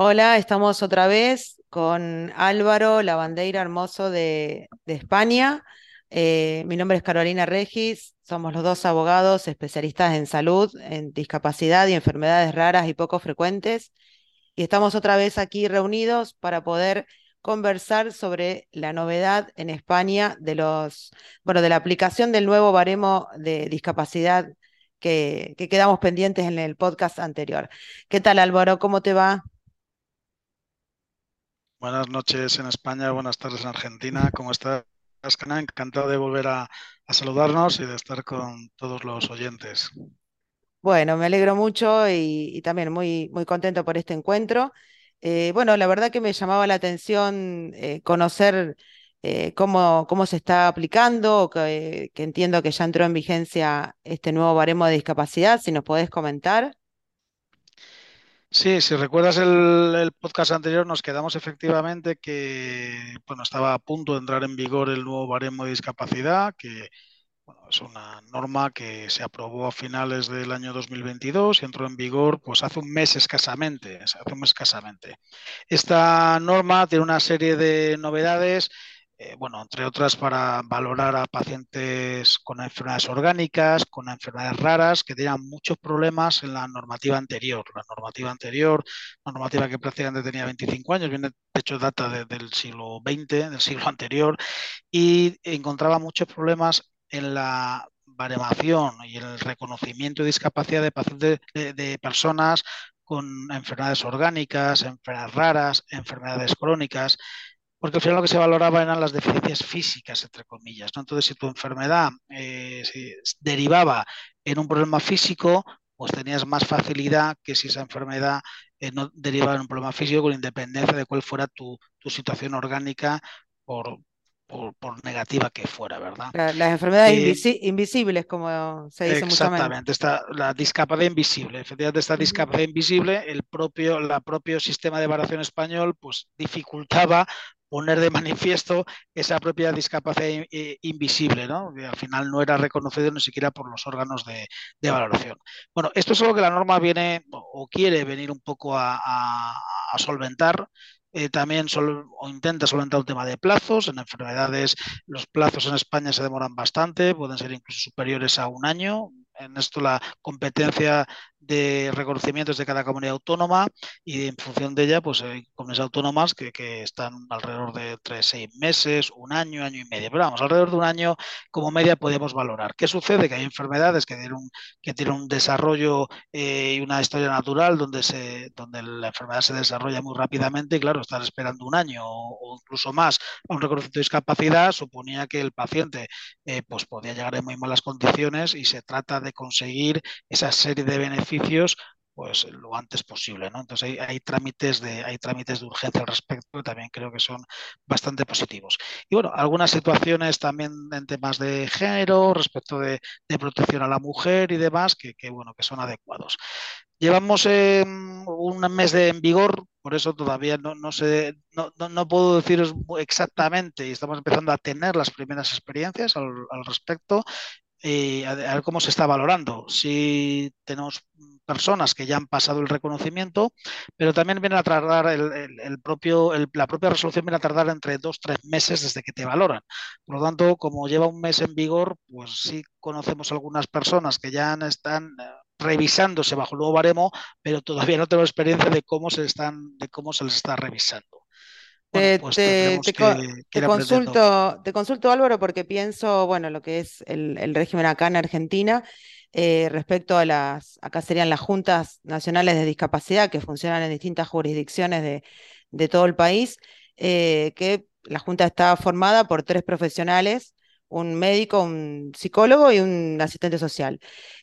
Hola, estamos otra vez con Álvaro Lavandeira Hermoso de, de España. Eh, mi nombre es Carolina Regis, somos los dos abogados especialistas en salud, en discapacidad y enfermedades raras y poco frecuentes. Y estamos otra vez aquí reunidos para poder conversar sobre la novedad en España de los, bueno, de la aplicación del nuevo baremo de discapacidad que, que quedamos pendientes en el podcast anterior. ¿Qué tal, Álvaro? ¿Cómo te va? Buenas noches en España, buenas tardes en Argentina. ¿Cómo estás, Cana? Encantado de volver a, saludarnos y de estar con todos los oyentes. Bueno, me alegro mucho y, y también muy, muy contento por este encuentro. Eh, bueno, la verdad que me llamaba la atención eh, conocer eh, cómo, cómo se está aplicando, que, que entiendo que ya entró en vigencia este nuevo baremo de discapacidad, si nos podés comentar. Sí, si recuerdas el, podcast anterior, nos quedamos efectivamente que bueno, estaba a punto de entrar en vigor el nuevo baremo de discapacidad, que bueno, es una norma que se aprobó a finales del año 2022 y entró en vigor pues hace un mes escasamente, hace un mes escasamente. Esta norma tiene una serie de novedades eh, bueno, entre otras para valorar a pacientes con enfermedades orgánicas, con enfermedades raras, que tenían muchos problemas en la normativa anterior. La normativa anterior, la normativa que prácticamente tenía 25 años, viene, de hecho data de, del siglo XX, del siglo anterior, y encontraba muchos problemas en la baremación y el reconocimiento de discapacidad de pacientes de personas con enfermedades orgánicas, enfermedades raras, enfermedades crónicas porque al final lo que se valoraba eran las deficiencias físicas, entre comillas, ¿no? Entonces, si tu enfermedad eh, derivaba en un problema físico, pues tenías más facilidad que si esa enfermedad eh, no derivaba en un problema físico, con independencia de cuál fuera tu, tu situación orgánica por, por, por, negativa que fuera, ¿verdad? La- las enfermedades Eh, invisi- invisibles, como se dice mucho Exactamente, está la discapacidad invisible. Efectivamente, esta discapacidad invisible, el propio, la propio sistema de evaluación español, pues dificultaba poner de manifiesto esa propia discapacidad eh, invisible, ¿no? Que al final no era reconocido ni siquiera por los órganos de, de valoración. Bueno, esto es algo que la norma viene o quiere venir un poco a, solventar. Eh, también o intenta solventar un tema de plazos. En enfermedades los plazos en España se demoran bastante, pueden ser incluso superiores a un año. En esto la competencia de reconocimientos de cada comunidad autónoma y en función de ella, pues hay comunidades autónomas que, que están alrededor de entre seis meses, un año, año y medio. Pero vamos, alrededor de un año como media podemos valorar. ¿Qué sucede? Que hay enfermedades que tienen un, que tienen un desarrollo eh, y una historia natural donde, se, donde la enfermedad se desarrolla muy rápidamente y claro, estar esperando un año o, o incluso más a un reconocimiento de discapacidad suponía que el paciente eh, pues podía llegar en muy malas condiciones y se trata de conseguir esa serie de beneficios pues lo antes posible, ¿no? Entonces hay, trámites de, hay trámites de urgencia al respecto que también creo que son bastante positivos. Y bueno, algunas situaciones también en temas de género, respecto de, de protección a la mujer y demás, que, bueno, que son adecuados. Llevamos eh, un mes de, en vigor, por eso todavía no, no sé, no, no, no, puedo deciros exactamente y estamos empezando a tener las primeras experiencias al respecto y a, ver cómo se está valorando. Si tenemos personas que ya han pasado el reconocimiento, pero también viene a tardar el, el, propio, la propia resolución viene a tardar entre dos, tres meses desde que te valoran. Por lo tanto, como lleva un mes en vigor, pues sí conocemos algunas personas que ya están eh, revisándose bajo el nuevo baremo, pero todavía no tenemos experiencia de cómo se están, de cómo se les está revisando. Bueno, Te, pues te, te, que, te consulto, te consulto, Álvaro, porque pienso, bueno, lo que es el, el régimen acá en Argentina, eh, respecto a las, acá serían las juntas nacionales de discapacidad que funcionan en distintas jurisdicciones de, de todo el país, eh, que la junta está formada por tres profesionales, un médico, un psicólogo y un asistente social.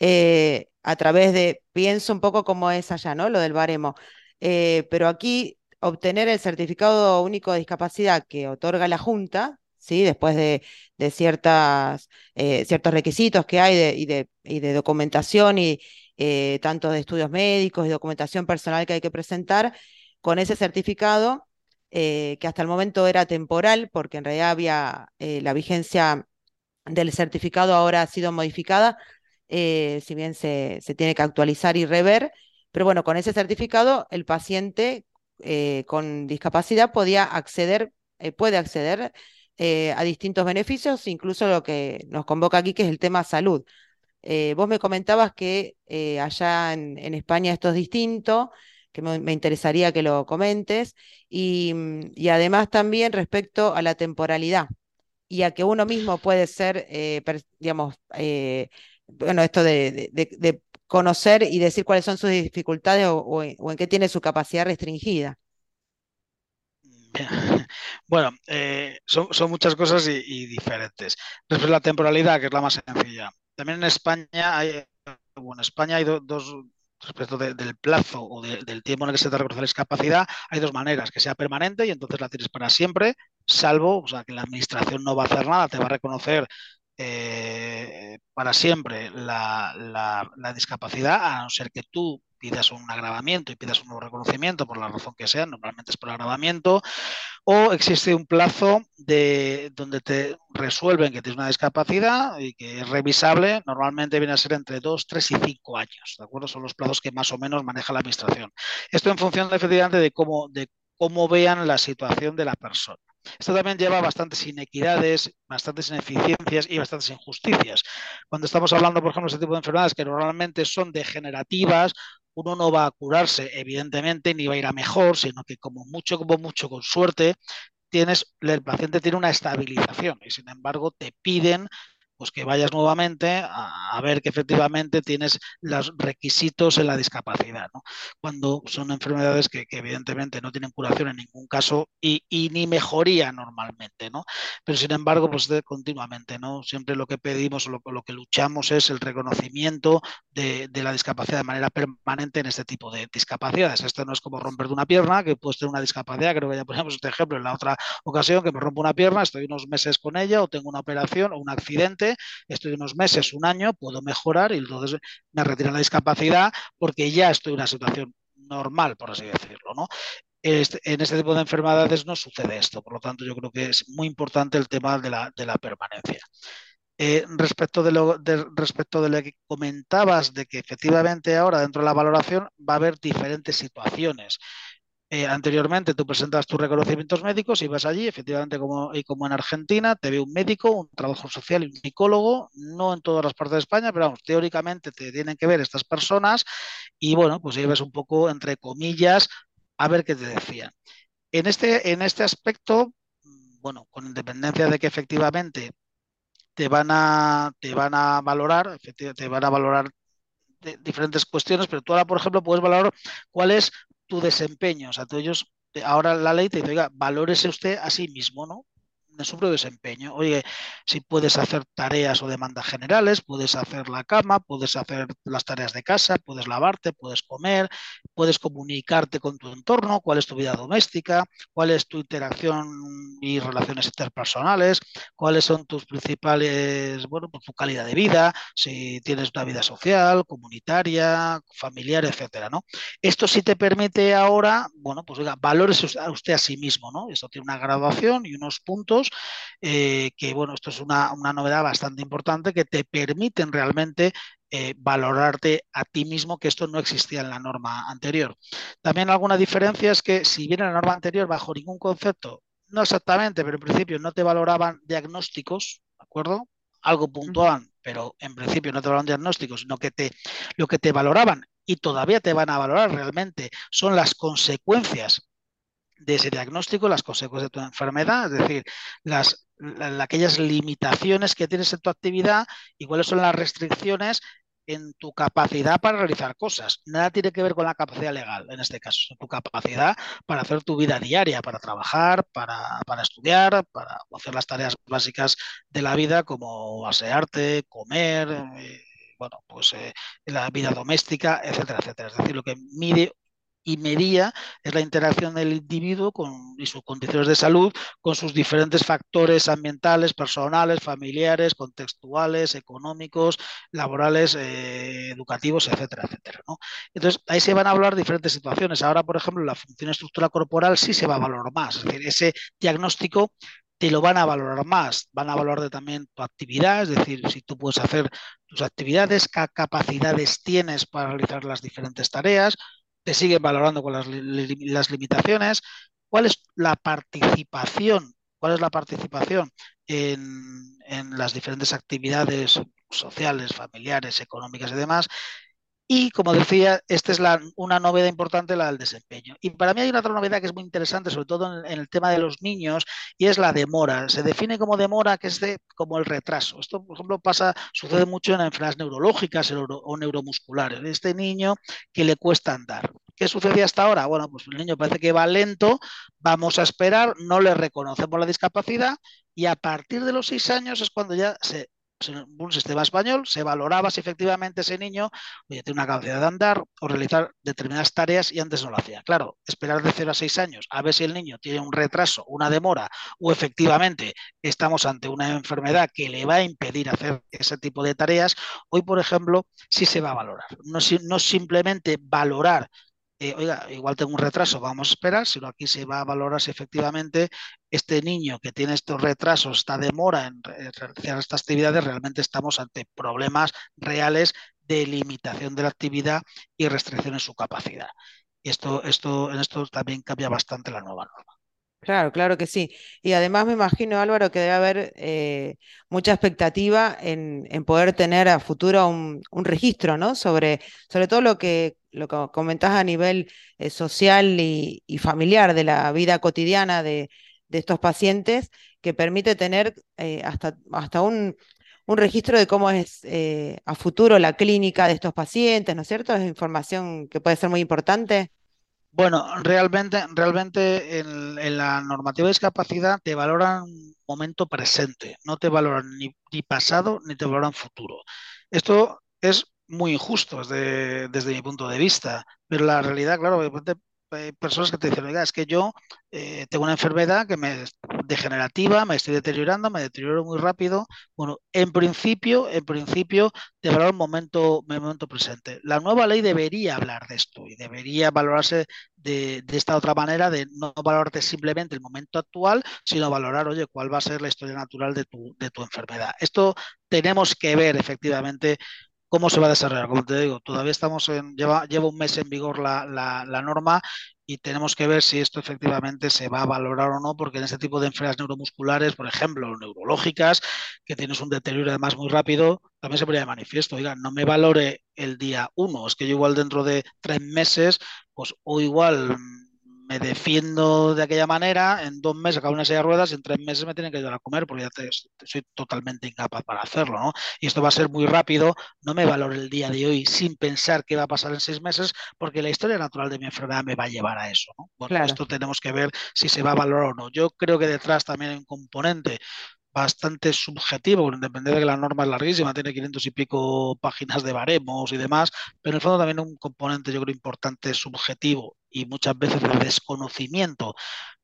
Eh, a través de, pienso un poco cómo es allá, ¿no? Lo del baremo. Pero aquí obtener el certificado único de discapacidad que otorga la Junta, ¿sí? después de, ciertas, eh, ciertos requisitos que hay de, y, de, y, de, documentación y eh, tanto de estudios médicos y documentación personal que hay que presentar, con ese certificado, eh, que hasta el momento era temporal, porque en realidad había la vigencia del certificado ahora ha sido modificada, si bien se, se tiene que actualizar y rever, pero bueno, con ese certificado el paciente eh, con discapacidad podía acceder, eh, puede acceder a distintos beneficios, incluso lo que nos convoca aquí, que es el tema salud. vos me comentabas que allá en, España esto es distinto, que me, interesaría que lo comentes, y, y, además también respecto a la temporalidad y a que uno mismo puede ser, digamos, bueno, esto de, conocer y decir cuáles son sus dificultades o, en qué tiene su capacidad restringida. Bueno, eh, son, muchas cosas y, diferentes. Respecto a la temporalidad, que es la más sencilla. También en España hay, bueno, España hay dos, respecto del plazo o del tiempo en el que se te reconoce la discapacidad, hay dos maneras, que sea permanente y entonces la tienes para siempre, salvo, o sea, que la administración no va a hacer nada, te va a reconocer eh, para siempre la, discapacidad, a no ser que tú pidas un agravamiento y pidas un nuevo reconocimiento por la razón que sea, normalmente es por agravamiento, o existe un plazo de donde te resuelven que tienes una discapacidad y que es revisable, normalmente viene a ser entre 2, 3 y 5 años, ¿de acuerdo? Son los plazos que más o menos maneja la administración. Esto en función efectivamente de cómo, de cómo vean la situación de la persona. Esto también lleva bastantes inequidades, bastantes ineficiencias y bastantes injusticias. Cuando estamos hablando, por ejemplo, de este tipo de enfermedades que normalmente son degenerativas, uno no va a curarse, evidentemente, ni va a ir a mejor, sino que como mucho, como mucho, con suerte, tienes, el paciente tiene una estabilización y sin embargo te piden pues que vayas nuevamente a, ver que efectivamente tienes los requisitos en la discapacidad, ¿no? Cuando son enfermedades que, evidentemente no tienen curación en ningún caso y, ni mejoría normalmente, ¿no? Pero sin embargo, pues continuamente, ¿no? Siempre lo que pedimos o lo, que luchamos es el reconocimiento de, la discapacidad de manera permanente en este tipo de discapacidades. Esto no es como romper de una pierna, que puedes tener una discapacidad, creo que ya ponemos este ejemplo en la otra ocasión, que me rompo una pierna, estoy unos meses con ella o tengo una operación o un accidente estoy unos meses, un año, puedo mejorar y entonces me retiran la discapacidad porque ya estoy en una situación normal, por así decirlo, ¿no? Este, en este tipo de enfermedades no sucede esto, por lo tanto yo creo que es muy importante el tema de la, permanencia. Eh, respecto, de lo, respecto de lo que comentabas, de que efectivamente ahora dentro de la valoración va a haber diferentes situaciones. Eh, anteriormente tú presentas tus reconocimientos médicos y vas allí, efectivamente, como, y como en Argentina, te ve un médico, un trabajo social y un psicólogo, no en todas las partes de España, pero vamos, teóricamente te tienen que ver estas personas y bueno, pues ves un poco, entre comillas, a ver qué te decían. En este, en este aspecto, bueno, con independencia de que efectivamente te van a, te van a valorar, te van a valorar diferentes cuestiones, pero tú ahora, por ejemplo, puedes valorar cuál es tu desempeño. O sea, tú ellos, ahora la ley te dice, oiga, valórese usted a sí mismo, ¿no? En su propio desempeño. Oye, si puedes hacer tareas o demandas generales, puedes hacer la cama, puedes hacer las tareas de casa, puedes lavarte, puedes comer, puedes comunicarte con tu entorno, cuál es tu vida doméstica, cuál es tu interacción y relaciones interpersonales, cuáles son tus principales, bueno, pues tu calidad de vida, si tienes una vida social, comunitaria, familiar, etcétera, ¿no? Esto sí te permite ahora, bueno, pues oiga, valores a usted a sí mismo, ¿no? Esto tiene una graduación y unos puntos eh, que bueno, esto es una, novedad bastante importante que te permiten realmente eh, valorarte a ti mismo, que esto no existía en la norma anterior. También alguna diferencia es que si bien en la norma anterior, bajo ningún concepto, no exactamente, pero en principio no te valoraban diagnósticos, ¿de acuerdo? Algo puntual, pero en principio no te valoraban diagnósticos, sino que te, lo que te valoraban y todavía te van a valorar realmente son las consecuencias de ese diagnóstico, las consecuencias de tu enfermedad, es decir, las, aquellas limitaciones que tienes en tu actividad y cuáles son las restricciones en tu capacidad para realizar cosas. Nada tiene que ver con la capacidad legal, en este caso, tu capacidad para hacer tu vida diaria, para trabajar, para, estudiar, para hacer las tareas básicas de la vida como asearte, comer, eh, bueno, pues eh, la vida doméstica, etcétera, etcétera. Es decir, lo que mide y medía es la interacción del individuo con, y sus condiciones de salud con sus diferentes factores ambientales, personales, familiares, contextuales, económicos, laborales, eh, educativos, etcétera, etcétera. Entonces, ahí se van a hablar diferentes situaciones. Ahora, por ejemplo, la función estructura corporal sí se va a valorar más. Es decir, ese diagnóstico te lo van a valorar más, van a valorar también tu actividad, es decir, si tú puedes hacer tus actividades, qué capacidades tienes para realizar las diferentes tareas, te siguen valorando con las, las limitaciones, cuál es la participación, cuál es la participación en, en las diferentes actividades sociales, familiares, económicas y demás, y como decía, esta es una novedad importante, la del desempeño. Y para mí hay otra novedad que es muy interesante, sobre todo en, el tema de los niños, y es la demora. Se define como demora, que es de, como el retraso. Esto, por ejemplo, pasa, sucede mucho en enfermedades neurológicas neuro, o neuromusculares. Este niño que le cuesta andar. ¿Qué sucedía hasta ahora? Bueno, pues el niño parece que va lento, vamos a esperar, no le reconocemos la discapacidad y a partir de los seis años es cuando ya se un sistema español se valoraba si efectivamente ese niño tiene una capacidad de andar o realizar determinadas tareas y antes no lo hacía. Claro, esperar de 0 a 6 años a ver si el niño tiene un retraso, una demora o efectivamente estamos ante una enfermedad que le va a impedir hacer ese tipo de tareas, hoy por ejemplo sí se va a valorar. No simplemente valorar eh, oiga, igual tengo un retraso, vamos a esperar, sino aquí se va a valorar si efectivamente este niño que tiene estos retrasos, esta demora en realizar estas actividades, realmente estamos ante problemas reales de limitación de la actividad y restricción en su capacidad. Esto, esto, en esto también cambia bastante la nueva norma. Claro, claro que sí. Y además me imagino, Álvaro, que debe haber eh, mucha expectativa en, en, poder tener a futuro un, un, registro, ¿no? Sobre, sobre todo lo que, lo que comentás a nivel eh, social y, familiar de la vida cotidiana de, estos pacientes, que permite tener eh, hasta, hasta un, un, registro de cómo es eh, a futuro la clínica de estos pacientes, ¿no es cierto? Es información que puede ser muy importante. Bueno, realmente, realmente en, en, la normativa de discapacidad te valoran momento presente, no te valoran ni, ni pasado ni te valoran futuro. Esto es muy injusto desde, desde mi punto de vista, pero la realidad, claro, hay personas que te dicen, oiga, es que yo eh, tengo una enfermedad que me degenerativa, me estoy deteriorando, me deterioro muy rápido. Bueno, en principio, en principio, te valora un momento, momento presente. La nueva ley debería hablar de esto y debería valorarse de, de, esta otra manera, de no valorarte simplemente el momento actual, sino valorar, oye, cuál va a ser la historia natural de tu, de tu enfermedad. Esto tenemos que ver efectivamente cómo se va a desarrollar. Como te digo, todavía estamos en, lleva, lleva un mes en vigor la, la, norma y tenemos que ver si esto efectivamente se va a valorar o no, porque en este tipo de enfermedades neuromusculares, por ejemplo, neurológicas, que tienes un deterioro además muy rápido, también se ponía de manifiesto, oiga, no me valore el día uno, es que yo igual dentro de tres meses, pues o igual me defiendo de aquella manera, en dos meses acabo una silla de ruedas y en tres meses me tienen que ayudar a comer porque ya te, soy totalmente incapaz para hacerlo, ¿no? Y esto va a ser muy rápido, no me valoro el día de hoy sin pensar qué va a pasar en seis meses porque la historia natural de mi enfermedad me va a llevar a eso, ¿no? Bueno, claro. esto tenemos que ver si se va a valorar o no. Yo creo que detrás también hay un componente bastante subjetivo, porque depende de que la norma es larguísima, tiene 500 y pico páginas de baremos y demás, pero en el fondo también un componente, yo creo, importante subjetivo y muchas veces de desconocimiento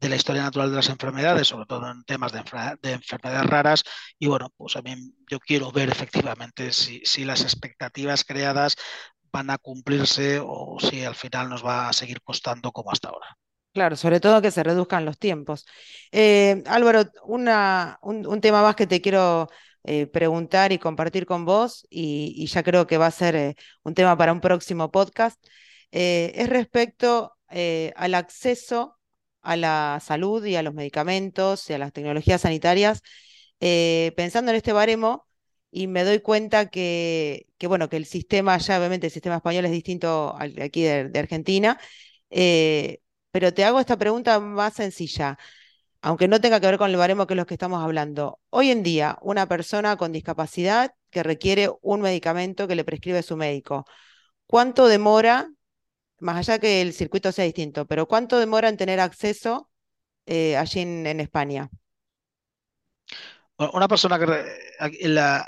de la historia natural de las enfermedades, sobre todo en temas de, enfer de enfermedades raras. Y bueno, pues también yo quiero ver efectivamente si las expectativas creadas van a cumplirse o si al final nos va a seguir costando como hasta ahora. Claro, sobre todo que se reduzcan los tiempos. Eh, Álvaro, un, tema más que te quiero eh, preguntar y compartir con vos, y, ya creo que va a ser eh, un tema para un próximo podcast, es respecto al acceso a la salud y a los medicamentos y a las tecnologías sanitarias, pensando en este baremo. Y me doy cuenta que, bueno, que el sistema, ya obviamente el sistema español es distinto al aquí de Argentina, pero te hago esta pregunta más sencilla, aunque no tenga que ver con el baremo que es lo que estamos hablando. Hoy en día, una persona con discapacidad que requiere un medicamento que le prescribe su médico, ¿cuánto demora, más allá que el circuito sea distinto, pero cuánto demora en tener acceso eh, allí en, España? Una persona que la,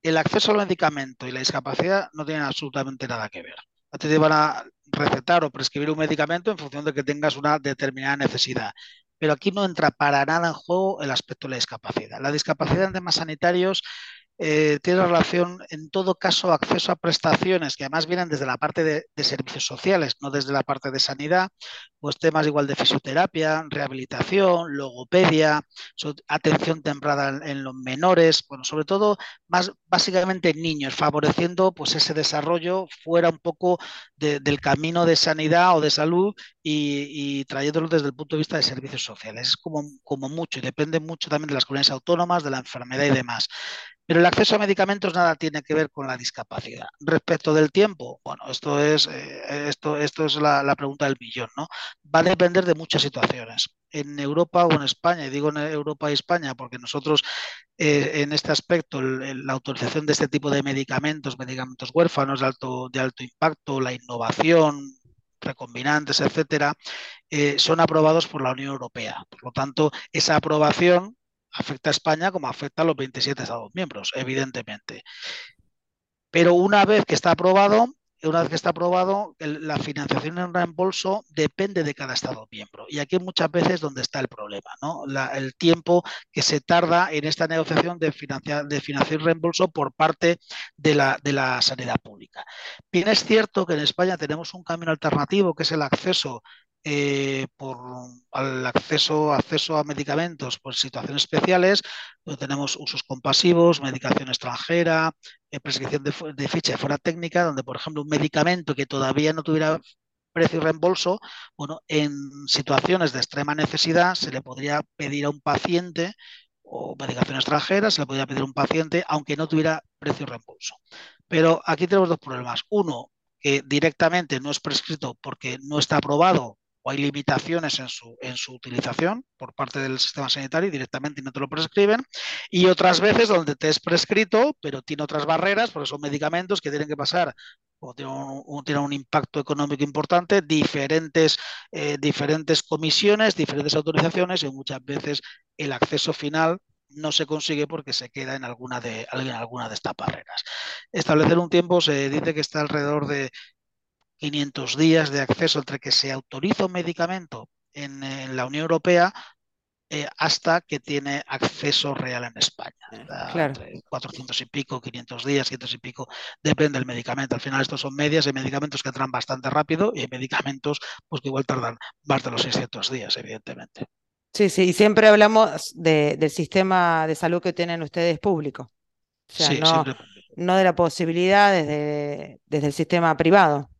el acceso al medicamento y la discapacidad no tienen absolutamente nada que ver. A te van a recetar o prescribir un medicamento en función de que tengas una determinada necesidad. Pero aquí no entra para nada en juego el aspecto de la discapacidad. La discapacidad en temas sanitarios eh, tiene relación, en todo caso, acceso a prestaciones que además vienen desde la parte de, servicios sociales, no desde la parte de sanidad, pues temas igual de fisioterapia, rehabilitación, logopedia, atención temprana en, los menores, bueno, sobre todo, más básicamente en niños, favoreciendo pues ese desarrollo fuera un poco de, del camino de sanidad o de salud y, y, trayéndolo desde el punto de vista de servicios sociales. Es como, como mucho y depende mucho también de las comunidades autónomas, de la enfermedad y demás. Pero el acceso a medicamentos nada tiene que ver con la discapacidad. Respecto del tiempo, bueno, esto es, eh, esto, esto es la, la, pregunta del millón, ¿no? Va a depender de muchas situaciones. En Europa o en España, y digo en Europa y España porque nosotros eh, en este aspecto, la autorización de este tipo de medicamentos, medicamentos huérfanos de alto, de alto impacto, la innovación, recombinantes, etcétera, eh, son aprobados por la Unión Europea. Por lo tanto, esa aprobación afecta a España como afecta a los 27 Estados miembros, evidentemente. Pero una vez que está aprobado, una vez que está aprobado, la financiación en reembolso depende de cada Estado miembro. Y aquí muchas veces donde está el problema, ¿no? El tiempo que se tarda en esta negociación de, financiar, reembolso por parte de la, de la sanidad pública. Bien, es cierto que en España tenemos un camino alternativo, que es el acceso eh, por el acceso, acceso a medicamentos por situaciones especiales, donde tenemos usos compasivos, medicación extranjera, eh, prescripción de, de, ficha fuera técnica, donde, por ejemplo, un medicamento que todavía no tuviera precio y reembolso, bueno, en situaciones de extrema necesidad se le podría pedir a un paciente o medicación extranjera, se le podría pedir a un paciente aunque no tuviera precio y reembolso. Pero aquí tenemos dos problemas. Uno, que directamente no es prescrito porque no está aprobado o hay limitaciones en su, en su utilización por parte del sistema sanitario y directamente no te lo prescriben, y otras veces donde te es prescrito, pero tiene otras barreras, porque son medicamentos que tienen que pasar o tienen un, tiene un impacto económico importante, diferentes, eh, diferentes comisiones, diferentes autorizaciones y muchas veces el acceso final no se consigue porque se queda en alguna de, en alguna de estas barreras. Establecer un tiempo se dice que está alrededor de 500 días de acceso entre que se autoriza un medicamento en, en la Unión Europea eh, hasta que tiene acceso real en España. Claro. 400 y pico, 500 días, 500 y pico, depende del medicamento. Al final estos son medias, hay medicamentos que entran bastante rápido y hay medicamentos pues, que igual tardan más de los 600 días, evidentemente. Sí, sí, y siempre hablamos de, del sistema de salud que tienen ustedes público. O sea, sí, no, siempre. no de la posibilidad desde, desde el sistema privado.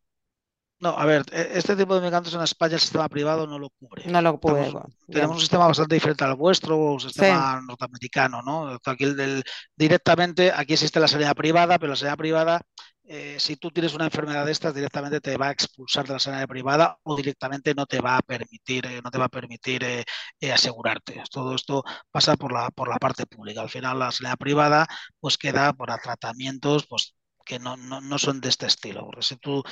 No, a ver, e, este tipo de medicamentos en España el sistema privado no lo cubre. No lo cubre. Tenemos, tenemos un sistema bastante diferente al vuestro, un sistema sí. norteamericano, ¿no? Aquí el del, directamente, aquí existe la sanidad privada, pero la sanidad privada, eh, si tú tienes una enfermedad de estas, directamente te va a expulsar de la sanidad privada o directamente no te va a permitir, eh, no te va a permitir eh, asegurarte. Todo esto pasa por la, por la parte pública. Al final la sanidad privada pues queda para tratamientos pues que no, no, no, son de este estilo. Porque si tú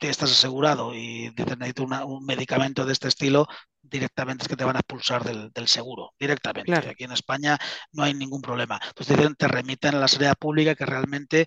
estás asegurado y dices necesito una, un medicamento de este estilo, directamente es que te van a expulsar del, del seguro, directamente. Claro. Aquí en España no hay ningún problema. Entonces dicen, te remiten a la sanidad pública que realmente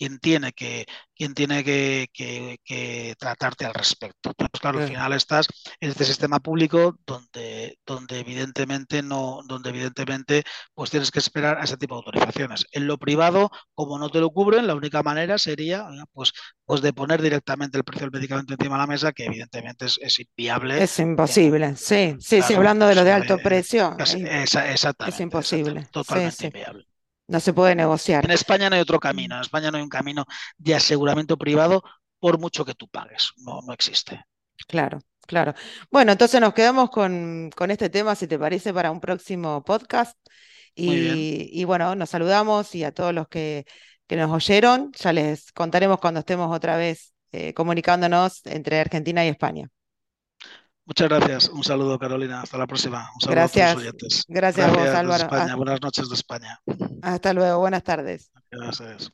quien tiene que, quien tiene que, que, que tratarte al respecto. Pues claro, sí. al final estás en este sistema público donde, donde evidentemente no, donde evidentemente pues tienes que esperar a ese tipo de autorizaciones. En lo privado, como no te lo cubren, la única manera sería pues, pues de poner directamente el precio del medicamento encima de la mesa, que evidentemente es, es inviable. Es imposible, sí, sí, claro, sí, hablando de lo de alto precio. Es, es, exactamente. Es imposible. Exactamente, totalmente sí, inviable. No se puede negociar. En España no hay otro camino. En España no hay un camino de aseguramiento privado por mucho que tú pagues. No, no existe. Claro, claro. Bueno, entonces nos quedamos con, con este tema, si te parece, para un próximo podcast. Y, y bueno, nos saludamos y a todos los que, que, nos oyeron, ya les contaremos cuando estemos otra vez eh, comunicándonos entre Argentina y España. Muchas gracias. Un saludo, Carolina. Hasta la próxima. Un saludo gracias. a todos los oyentes. Gracias, gracias a vos, Álvaro. España. Buenas noches de España. Hasta luego. Buenas tardes. Gracias.